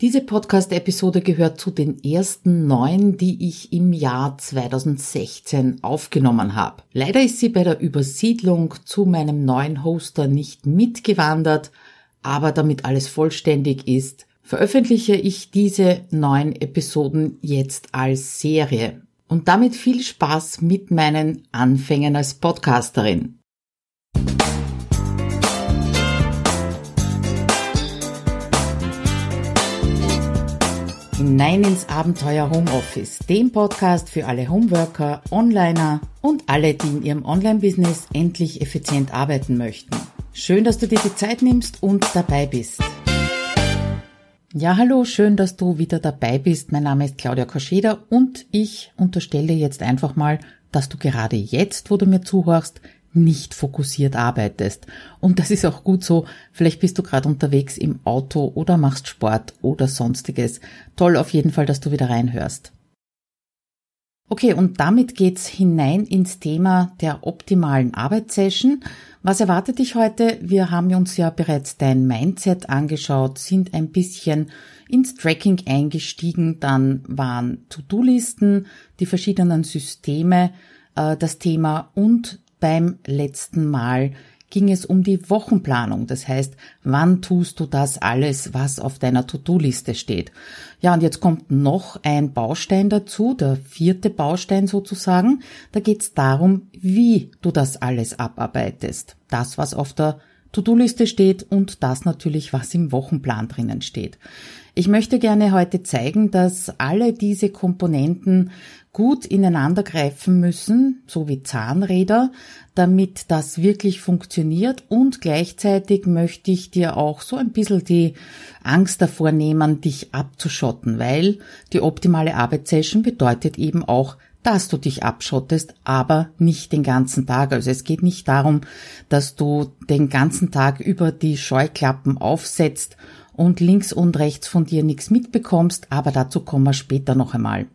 Diese Podcast-Episode gehört zu den ersten neun, die ich im Jahr 2016 aufgenommen habe. Leider ist sie bei der Übersiedlung zu meinem neuen Hoster nicht mitgewandert, aber damit alles vollständig ist, veröffentliche ich diese neun Episoden jetzt als Serie. Und damit viel Spaß mit meinen Anfängen als Podcasterin. Hinein ins Abenteuer Homeoffice, dem Podcast für alle Homeworker, Onliner und alle, die in ihrem Online-Business endlich effizient arbeiten möchten. Schön, dass du dir die Zeit nimmst und dabei bist. Ja, hallo, schön, dass du wieder dabei bist. Mein Name ist Claudia Koscheder und ich unterstelle jetzt einfach mal, dass du gerade jetzt, wo du mir zuhörst, nicht fokussiert arbeitest. Und das ist auch gut so. Vielleicht bist du gerade unterwegs im Auto oder machst Sport oder sonstiges. Toll auf jeden Fall, dass du wieder reinhörst. Okay, und damit geht's hinein ins Thema der optimalen Arbeitssession. Was erwartet dich heute? Wir haben uns ja bereits dein Mindset angeschaut, sind ein bisschen ins Tracking eingestiegen, dann waren To-Do-Listen, die verschiedenen Systeme, äh, das Thema und beim letzten Mal ging es um die Wochenplanung. Das heißt, wann tust du das alles, was auf deiner To-Do-Liste steht? Ja, und jetzt kommt noch ein Baustein dazu, der vierte Baustein sozusagen. Da geht es darum, wie du das alles abarbeitest. Das, was auf der To-Do-Liste steht und das natürlich, was im Wochenplan drinnen steht. Ich möchte gerne heute zeigen, dass alle diese Komponenten gut ineinander greifen müssen, so wie Zahnräder, damit das wirklich funktioniert und gleichzeitig möchte ich dir auch so ein bisschen die Angst davor nehmen, dich abzuschotten, weil die optimale Arbeitssession bedeutet eben auch, dass du dich abschottest, aber nicht den ganzen Tag. Also es geht nicht darum, dass du den ganzen Tag über die Scheuklappen aufsetzt und links und rechts von dir nichts mitbekommst, aber dazu kommen wir später noch einmal.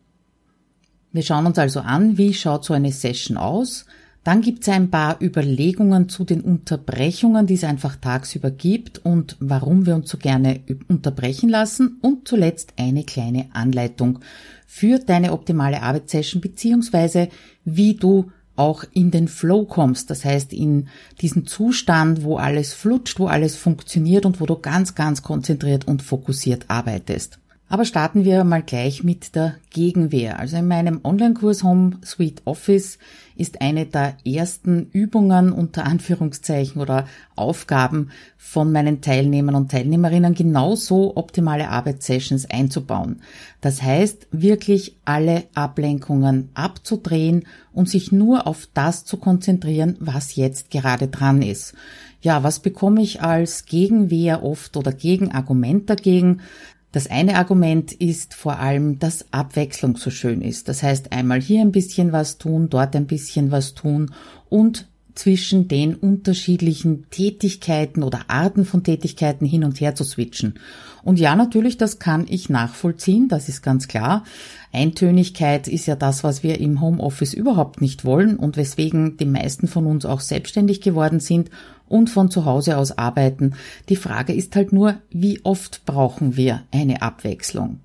Wir schauen uns also an, wie schaut so eine Session aus. Dann gibt es ein paar Überlegungen zu den Unterbrechungen, die es einfach tagsüber gibt und warum wir uns so gerne unterbrechen lassen. Und zuletzt eine kleine Anleitung für deine optimale Arbeitssession beziehungsweise wie du auch in den Flow kommst. Das heißt, in diesen Zustand, wo alles flutscht, wo alles funktioniert und wo du ganz, ganz konzentriert und fokussiert arbeitest. Aber starten wir mal gleich mit der Gegenwehr. Also in meinem Online-Kurs Home Suite Office ist eine der ersten Übungen unter Anführungszeichen oder Aufgaben von meinen Teilnehmern und Teilnehmerinnen genauso optimale Arbeitssessions einzubauen. Das heißt, wirklich alle Ablenkungen abzudrehen und sich nur auf das zu konzentrieren, was jetzt gerade dran ist. Ja, was bekomme ich als Gegenwehr oft oder Gegenargument dagegen? Das eine Argument ist vor allem, dass Abwechslung so schön ist. Das heißt, einmal hier ein bisschen was tun, dort ein bisschen was tun und zwischen den unterschiedlichen Tätigkeiten oder Arten von Tätigkeiten hin und her zu switchen. Und ja, natürlich, das kann ich nachvollziehen, das ist ganz klar. Eintönigkeit ist ja das, was wir im Homeoffice überhaupt nicht wollen und weswegen die meisten von uns auch selbstständig geworden sind und von zu Hause aus arbeiten. Die Frage ist halt nur, wie oft brauchen wir eine Abwechslung?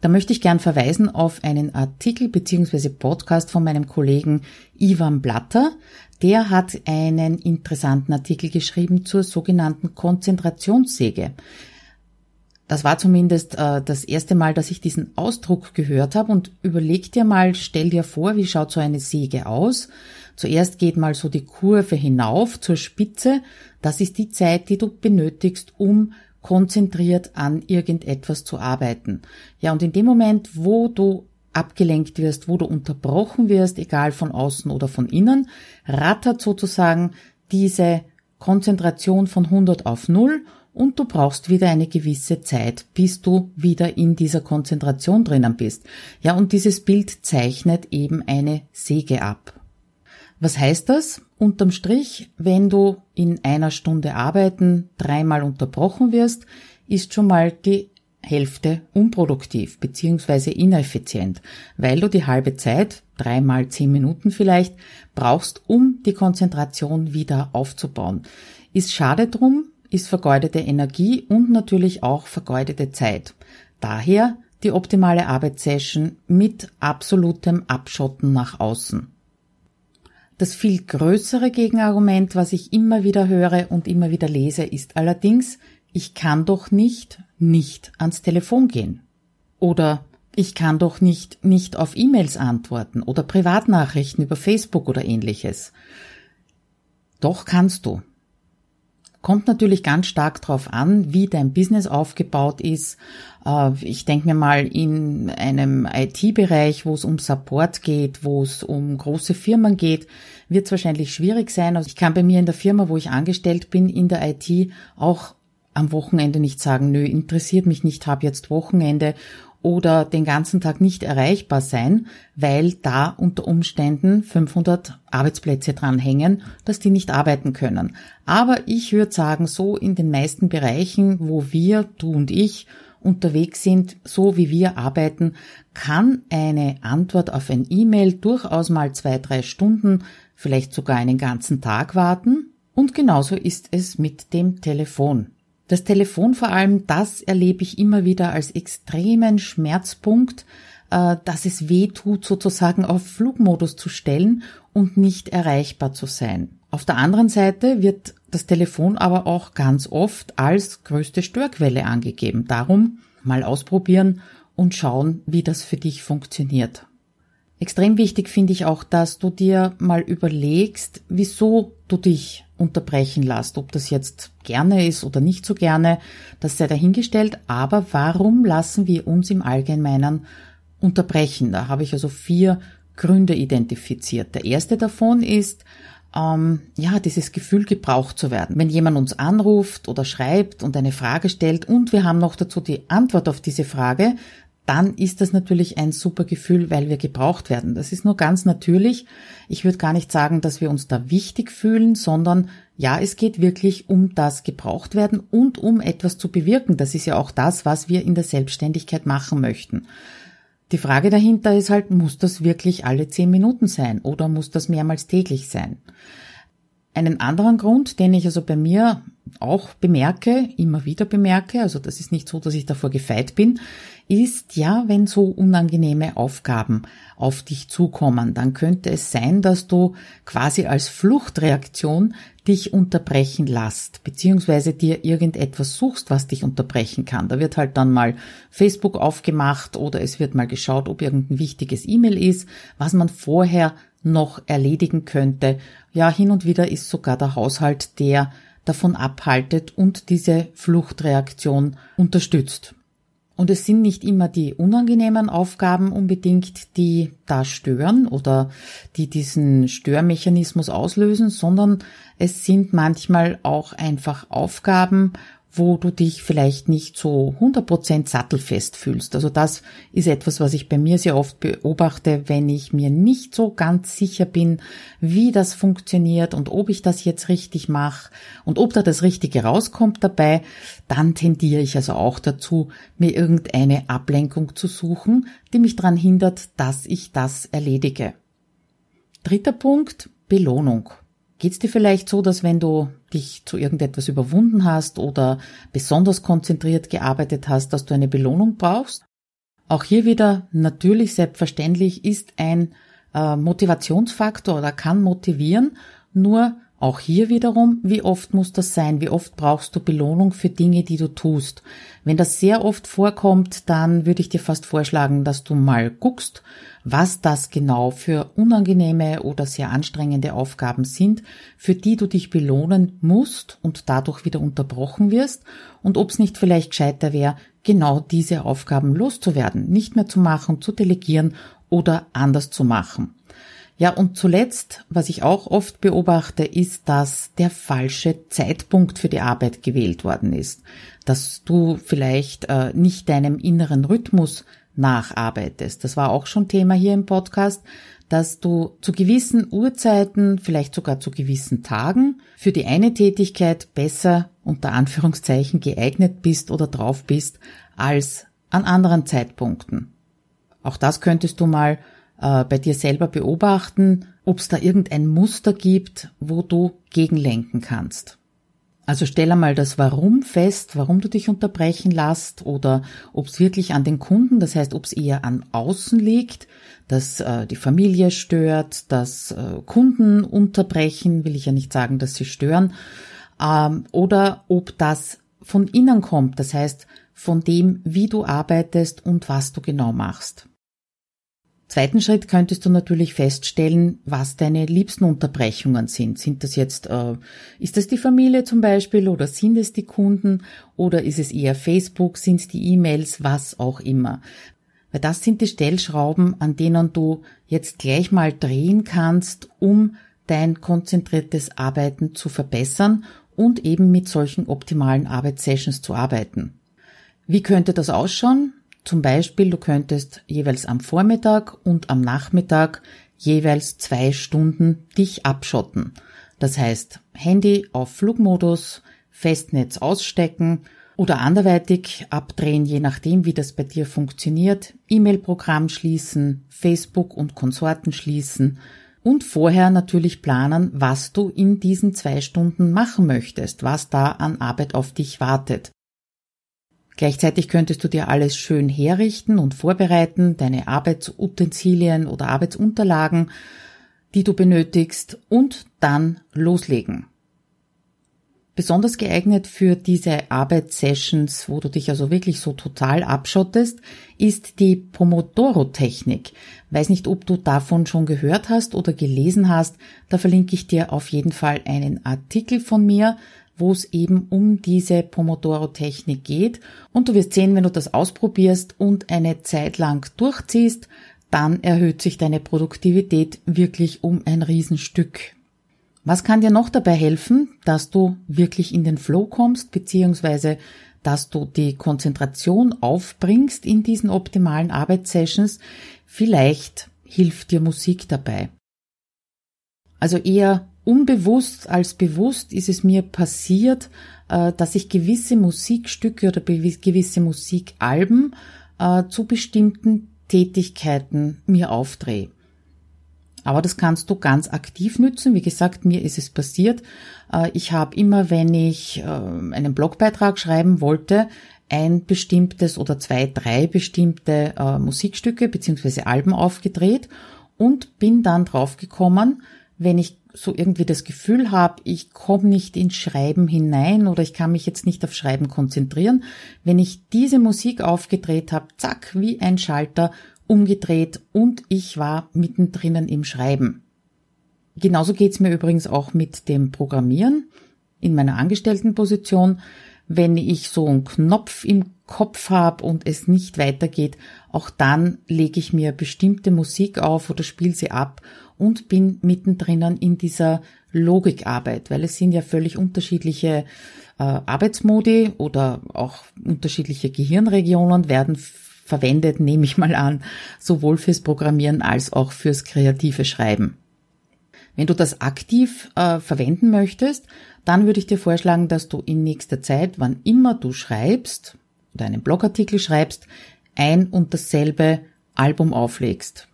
Da möchte ich gern verweisen auf einen Artikel bzw. Podcast von meinem Kollegen Ivan Blatter. Der hat einen interessanten Artikel geschrieben zur sogenannten Konzentrationssäge. Das war zumindest äh, das erste Mal, dass ich diesen Ausdruck gehört habe und überleg dir mal, stell dir vor, wie schaut so eine Säge aus? Zuerst geht mal so die Kurve hinauf zur Spitze. Das ist die Zeit, die du benötigst, um konzentriert an irgendetwas zu arbeiten. Ja, und in dem Moment, wo du abgelenkt wirst, wo du unterbrochen wirst, egal von außen oder von innen, rattert sozusagen diese Konzentration von 100 auf 0 und du brauchst wieder eine gewisse Zeit, bis du wieder in dieser Konzentration drinnen bist. Ja, und dieses Bild zeichnet eben eine Säge ab. Was heißt das? Unterm Strich, wenn du in einer Stunde arbeiten dreimal unterbrochen wirst, ist schon mal die Hälfte unproduktiv bzw. ineffizient, weil du die halbe Zeit, dreimal zehn Minuten vielleicht, brauchst, um die Konzentration wieder aufzubauen. Ist schade drum, ist vergeudete Energie und natürlich auch vergeudete Zeit. Daher die optimale Arbeitssession mit absolutem Abschotten nach außen. Das viel größere Gegenargument, was ich immer wieder höre und immer wieder lese, ist allerdings, ich kann doch nicht nicht ans Telefon gehen. Oder ich kann doch nicht nicht auf E-Mails antworten oder Privatnachrichten über Facebook oder ähnliches. Doch kannst du. Kommt natürlich ganz stark darauf an, wie dein Business aufgebaut ist. Äh, ich denke mir mal in einem IT-Bereich, wo es um Support geht, wo es um große Firmen geht, wird es wahrscheinlich schwierig sein. Also ich kann bei mir in der Firma, wo ich angestellt bin, in der IT auch am Wochenende nicht sagen, nö, interessiert mich nicht, habe jetzt Wochenende oder den ganzen Tag nicht erreichbar sein, weil da unter Umständen 500 Arbeitsplätze dranhängen, dass die nicht arbeiten können. Aber ich würde sagen, so in den meisten Bereichen, wo wir, du und ich, unterwegs sind, so wie wir arbeiten, kann eine Antwort auf ein E-Mail durchaus mal zwei, drei Stunden, vielleicht sogar einen ganzen Tag warten. Und genauso ist es mit dem Telefon. Das Telefon vor allem, das erlebe ich immer wieder als extremen Schmerzpunkt, äh, dass es weh tut, sozusagen auf Flugmodus zu stellen und nicht erreichbar zu sein. Auf der anderen Seite wird das Telefon aber auch ganz oft als größte Störquelle angegeben. Darum mal ausprobieren und schauen, wie das für dich funktioniert. Extrem wichtig finde ich auch, dass du dir mal überlegst, wieso du dich unterbrechen lässt. Ob das jetzt gerne ist oder nicht so gerne, das sei dahingestellt. Aber warum lassen wir uns im Allgemeinen unterbrechen? Da habe ich also vier Gründe identifiziert. Der erste davon ist, ähm, ja, dieses Gefühl gebraucht zu werden. Wenn jemand uns anruft oder schreibt und eine Frage stellt und wir haben noch dazu die Antwort auf diese Frage, dann ist das natürlich ein super Gefühl, weil wir gebraucht werden. Das ist nur ganz natürlich. Ich würde gar nicht sagen, dass wir uns da wichtig fühlen, sondern ja, es geht wirklich um das gebraucht werden und um etwas zu bewirken. Das ist ja auch das, was wir in der Selbstständigkeit machen möchten. Die Frage dahinter ist halt, muss das wirklich alle zehn Minuten sein oder muss das mehrmals täglich sein? Einen anderen Grund, den ich also bei mir auch bemerke, immer wieder bemerke, also das ist nicht so, dass ich davor gefeit bin, ist ja, wenn so unangenehme Aufgaben auf dich zukommen, dann könnte es sein, dass du quasi als Fluchtreaktion dich unterbrechen lässt, beziehungsweise dir irgendetwas suchst, was dich unterbrechen kann. Da wird halt dann mal Facebook aufgemacht oder es wird mal geschaut, ob irgendein wichtiges E-Mail ist, was man vorher noch erledigen könnte. Ja, hin und wieder ist sogar der Haushalt, der davon abhaltet und diese Fluchtreaktion unterstützt. Und es sind nicht immer die unangenehmen Aufgaben unbedingt, die da stören oder die diesen Störmechanismus auslösen, sondern es sind manchmal auch einfach Aufgaben, wo du dich vielleicht nicht so 100% sattelfest fühlst. Also das ist etwas, was ich bei mir sehr oft beobachte, wenn ich mir nicht so ganz sicher bin, wie das funktioniert und ob ich das jetzt richtig mache und ob da das Richtige rauskommt dabei, dann tendiere ich also auch dazu, mir irgendeine Ablenkung zu suchen, die mich daran hindert, dass ich das erledige. Dritter Punkt, Belohnung. Geht's dir vielleicht so, dass wenn du dich zu irgendetwas überwunden hast oder besonders konzentriert gearbeitet hast, dass du eine Belohnung brauchst? Auch hier wieder natürlich selbstverständlich ist ein äh, Motivationsfaktor oder kann motivieren, nur auch hier wiederum, wie oft muss das sein? Wie oft brauchst du Belohnung für Dinge, die du tust? Wenn das sehr oft vorkommt, dann würde ich dir fast vorschlagen, dass du mal guckst, was das genau für unangenehme oder sehr anstrengende Aufgaben sind, für die du dich belohnen musst und dadurch wieder unterbrochen wirst und ob es nicht vielleicht gescheiter wäre, genau diese Aufgaben loszuwerden, nicht mehr zu machen, zu delegieren oder anders zu machen. Ja, und zuletzt, was ich auch oft beobachte, ist, dass der falsche Zeitpunkt für die Arbeit gewählt worden ist. Dass du vielleicht äh, nicht deinem inneren Rhythmus nacharbeitest. Das war auch schon Thema hier im Podcast, dass du zu gewissen Uhrzeiten, vielleicht sogar zu gewissen Tagen für die eine Tätigkeit besser unter Anführungszeichen geeignet bist oder drauf bist als an anderen Zeitpunkten. Auch das könntest du mal äh, bei dir selber beobachten, ob es da irgendein Muster gibt, wo du gegenlenken kannst. Also stell einmal das Warum fest, warum du dich unterbrechen lässt oder ob es wirklich an den Kunden, das heißt, ob es eher an außen liegt, dass äh, die Familie stört, dass äh, Kunden unterbrechen, will ich ja nicht sagen, dass sie stören, ähm, oder ob das von innen kommt, das heißt von dem, wie du arbeitest und was du genau machst. Zweiten Schritt könntest du natürlich feststellen, was deine liebsten Unterbrechungen sind. Sind das jetzt, äh, ist das die Familie zum Beispiel oder sind es die Kunden oder ist es eher Facebook, sind es die E-Mails, was auch immer. Weil das sind die Stellschrauben, an denen du jetzt gleich mal drehen kannst, um dein konzentriertes Arbeiten zu verbessern und eben mit solchen optimalen Arbeitssessions zu arbeiten. Wie könnte das ausschauen? Zum Beispiel, du könntest jeweils am Vormittag und am Nachmittag jeweils zwei Stunden dich abschotten. Das heißt, Handy auf Flugmodus, Festnetz ausstecken oder anderweitig abdrehen, je nachdem, wie das bei dir funktioniert, E-Mail-Programm schließen, Facebook und Konsorten schließen und vorher natürlich planen, was du in diesen zwei Stunden machen möchtest, was da an Arbeit auf dich wartet. Gleichzeitig könntest du dir alles schön herrichten und vorbereiten, deine Arbeitsutensilien oder Arbeitsunterlagen, die du benötigst, und dann loslegen. Besonders geeignet für diese Arbeitssessions, wo du dich also wirklich so total abschottest, ist die Pomodoro-Technik. Weiß nicht, ob du davon schon gehört hast oder gelesen hast. Da verlinke ich dir auf jeden Fall einen Artikel von mir wo es eben um diese Pomodoro-Technik geht. Und du wirst sehen, wenn du das ausprobierst und eine Zeit lang durchziehst, dann erhöht sich deine Produktivität wirklich um ein Riesenstück. Was kann dir noch dabei helfen, dass du wirklich in den Flow kommst, beziehungsweise dass du die Konzentration aufbringst in diesen optimalen Arbeitssessions? Vielleicht hilft dir Musik dabei. Also eher unbewusst als bewusst ist es mir passiert, äh, dass ich gewisse Musikstücke oder gewisse Musikalben äh, zu bestimmten Tätigkeiten mir aufdrehe. Aber das kannst du ganz aktiv nützen. Wie gesagt, mir ist es passiert. Äh, ich habe immer, wenn ich einen Blogbeitrag schreiben wollte, ein bestimmtes oder zwei, drei bestimmte Musikstücke beziehungsweise Alben aufgedreht und bin dann draufgekommen, wenn ich so irgendwie das Gefühl habe, ich komme nicht ins Schreiben hinein oder ich kann mich jetzt nicht auf Schreiben konzentrieren, wenn ich diese Musik aufgedreht habe, zack, wie ein Schalter umgedreht und ich war mittendrin im Schreiben. Genauso geht's mir übrigens auch mit dem Programmieren in meiner Angestelltenposition. Wenn ich so einen Knopf im Kopf habe und es nicht weitergeht, auch dann lege ich mir bestimmte Musik auf oder spiele sie ab und bin mittendrin in dieser Logikarbeit, weil es sind ja völlig unterschiedliche äh, Arbeitsmodi oder auch unterschiedliche Gehirnregionen werden verwendet, nehme ich mal an, sowohl fürs Programmieren als auch fürs kreative Schreiben. Wenn du das aktiv äh, verwenden möchtest, dann würde ich dir vorschlagen, dass du in nächster Zeit, wann immer du schreibst oder einen Blogartikel schreibst, ein und dasselbe Album auflegst.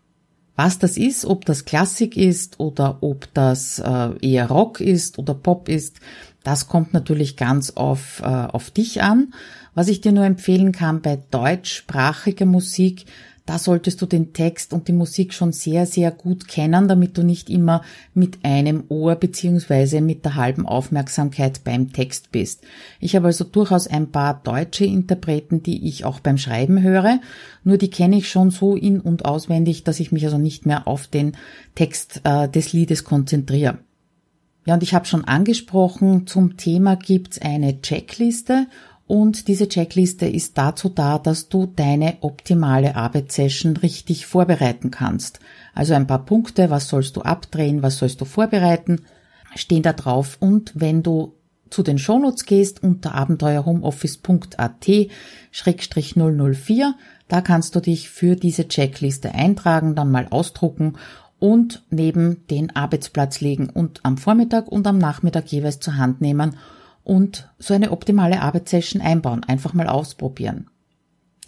Was das ist, ob das Klassik ist oder ob das äh, eher Rock ist oder Pop ist, das kommt natürlich ganz auf, äh, auf dich an. Was ich dir nur empfehlen kann bei deutschsprachiger Musik, da solltest du den Text und die Musik schon sehr, sehr gut kennen, damit du nicht immer mit einem Ohr beziehungsweise mit der halben Aufmerksamkeit beim Text bist. Ich habe also durchaus ein paar deutsche Interpreten, die ich auch beim Schreiben höre, nur die kenne ich schon so in und auswendig, dass ich mich also nicht mehr auf den Text äh, des Liedes konzentriere. Ja, und ich habe schon angesprochen, zum Thema gibt's eine Checkliste und diese Checkliste ist dazu da, dass du deine optimale Arbeitssession richtig vorbereiten kannst. Also ein paar Punkte, was sollst du abdrehen, was sollst du vorbereiten, stehen da drauf. Und wenn du zu den Shownotes gehst unter abenteuerhomeoffice.at-004, da kannst du dich für diese Checkliste eintragen, dann mal ausdrucken und neben den Arbeitsplatz legen und am Vormittag und am Nachmittag jeweils zur Hand nehmen und so eine optimale Arbeitssession einbauen. Einfach mal ausprobieren.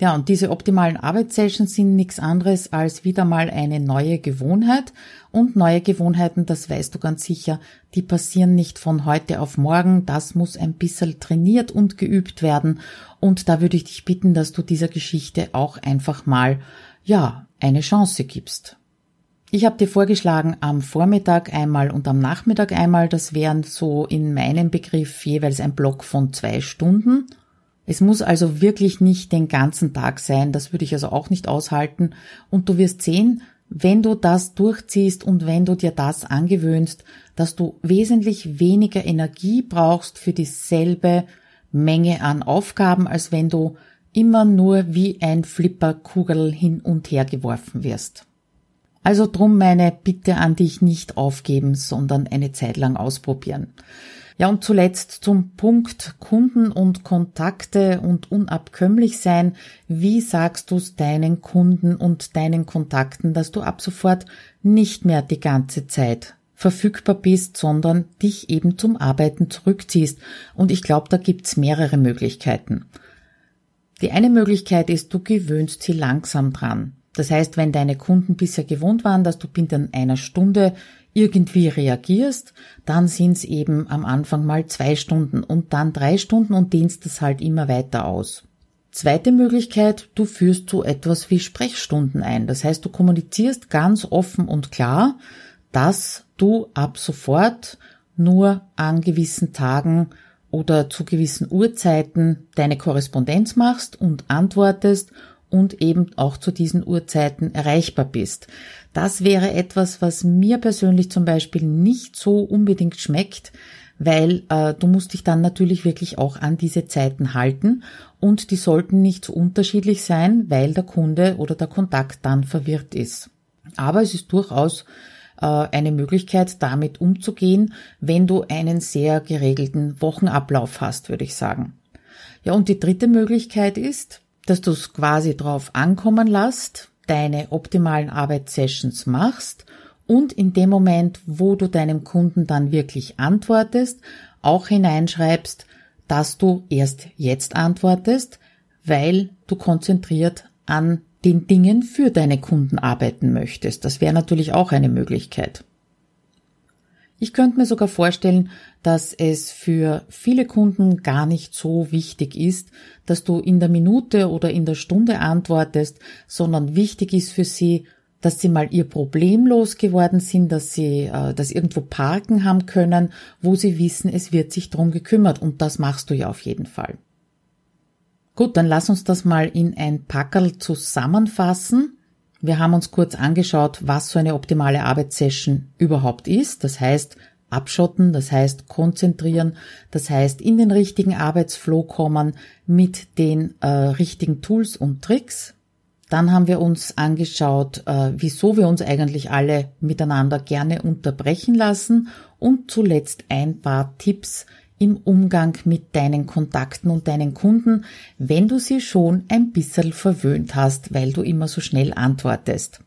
Ja, und diese optimalen Arbeitssessions sind nichts anderes als wieder mal eine neue Gewohnheit. Und neue Gewohnheiten, das weißt du ganz sicher, die passieren nicht von heute auf morgen. Das muss ein bisschen trainiert und geübt werden. Und da würde ich dich bitten, dass du dieser Geschichte auch einfach mal, ja, eine Chance gibst. Ich habe dir vorgeschlagen, am Vormittag einmal und am Nachmittag einmal, das wären so in meinem Begriff jeweils ein Block von zwei Stunden. Es muss also wirklich nicht den ganzen Tag sein, das würde ich also auch nicht aushalten. Und du wirst sehen, wenn du das durchziehst und wenn du dir das angewöhnst, dass du wesentlich weniger Energie brauchst für dieselbe Menge an Aufgaben, als wenn du immer nur wie ein Flipperkugel hin und her geworfen wirst. Also drum meine Bitte an dich nicht aufgeben, sondern eine Zeit lang ausprobieren. Ja, und zuletzt zum Punkt Kunden und Kontakte und unabkömmlich sein. Wie sagst du es deinen Kunden und deinen Kontakten, dass du ab sofort nicht mehr die ganze Zeit verfügbar bist, sondern dich eben zum Arbeiten zurückziehst? Und ich glaube, da gibt's mehrere Möglichkeiten. Die eine Möglichkeit ist, du gewöhnst sie langsam dran. Das heißt, wenn deine Kunden bisher gewohnt waren, dass du binnen einer Stunde irgendwie reagierst, dann sind es eben am Anfang mal zwei Stunden und dann drei Stunden und dehnst es halt immer weiter aus. Zweite Möglichkeit, du führst so etwas wie Sprechstunden ein. Das heißt, du kommunizierst ganz offen und klar, dass du ab sofort nur an gewissen Tagen oder zu gewissen Uhrzeiten deine Korrespondenz machst und antwortest und eben auch zu diesen Uhrzeiten erreichbar bist. Das wäre etwas, was mir persönlich zum Beispiel nicht so unbedingt schmeckt, weil äh, du musst dich dann natürlich wirklich auch an diese Zeiten halten und die sollten nicht so unterschiedlich sein, weil der Kunde oder der Kontakt dann verwirrt ist. Aber es ist durchaus äh, eine Möglichkeit, damit umzugehen, wenn du einen sehr geregelten Wochenablauf hast, würde ich sagen. Ja, und die dritte Möglichkeit ist, dass du es quasi drauf ankommen lässt, deine optimalen Arbeitssessions machst und in dem Moment, wo du deinem Kunden dann wirklich antwortest, auch hineinschreibst, dass du erst jetzt antwortest, weil du konzentriert an den Dingen für deine Kunden arbeiten möchtest. Das wäre natürlich auch eine Möglichkeit. Ich könnte mir sogar vorstellen, dass es für viele Kunden gar nicht so wichtig ist, dass du in der Minute oder in der Stunde antwortest, sondern wichtig ist für sie, dass sie mal ihr Problem losgeworden sind, dass sie äh, das irgendwo parken haben können, wo sie wissen, es wird sich drum gekümmert und das machst du ja auf jeden Fall. Gut, dann lass uns das mal in ein Packerl zusammenfassen. Wir haben uns kurz angeschaut, was so eine optimale Arbeitssession überhaupt ist. Das heißt, abschotten, das heißt konzentrieren, das heißt in den richtigen Arbeitsflow kommen mit den äh, richtigen Tools und Tricks. Dann haben wir uns angeschaut, äh, wieso wir uns eigentlich alle miteinander gerne unterbrechen lassen und zuletzt ein paar Tipps, im Umgang mit deinen Kontakten und deinen Kunden, wenn du sie schon ein bisschen verwöhnt hast, weil du immer so schnell antwortest.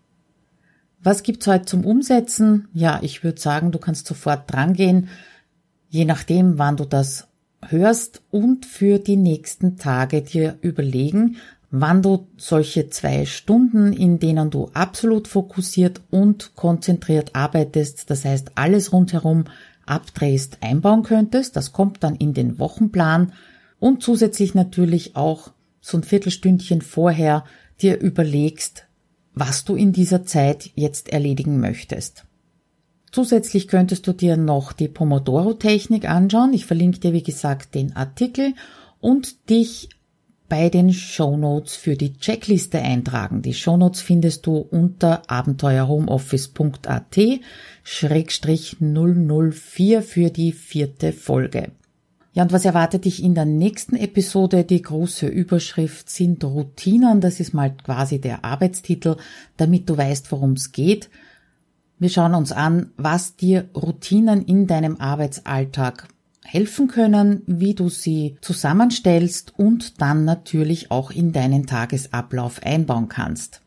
Was gibt's heute zum Umsetzen? Ja, ich würde sagen, du kannst sofort drangehen, je nachdem, wann du das hörst und für die nächsten Tage dir überlegen, wann du solche zwei Stunden, in denen du absolut fokussiert und konzentriert arbeitest, das heißt alles rundherum abdrehst, einbauen könntest. Das kommt dann in den Wochenplan und zusätzlich natürlich auch so ein Viertelstündchen vorher dir überlegst, was du in dieser Zeit jetzt erledigen möchtest. Zusätzlich könntest du dir noch die Pomodoro-Technik anschauen. Ich verlinke dir, wie gesagt, den Artikel und dich bei den Shownotes für die Checkliste eintragen. Die Shownotes findest du unter abenteuerhomeoffice.at schrägstrich 004 für die vierte Folge. Ja, und was erwartet dich in der nächsten Episode? Die große Überschrift sind Routinen. Das ist mal quasi der Arbeitstitel, damit du weißt, worum es geht. Wir schauen uns an, was dir Routinen in deinem Arbeitsalltag helfen können, wie du sie zusammenstellst und dann natürlich auch in deinen Tagesablauf einbauen kannst.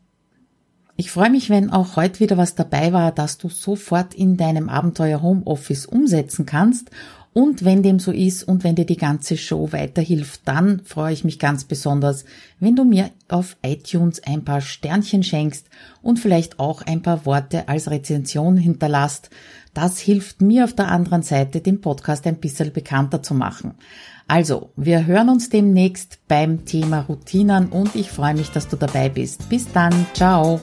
Ich freue mich, wenn auch heute wieder was dabei war, dass du sofort in deinem Abenteuer Homeoffice umsetzen kannst Und wenn dem so ist und wenn dir die ganze Show weiterhilft, dann freue ich mich ganz besonders, wenn du mir auf iTunes ein paar Sternchen schenkst und vielleicht auch ein paar Worte als Rezension hinterlasst. Das hilft mir auf der anderen Seite, den Podcast ein bisschen bekannter zu machen. Also, wir hören uns demnächst beim Thema Routinen und ich freue mich, dass du dabei bist. Bis dann, ciao.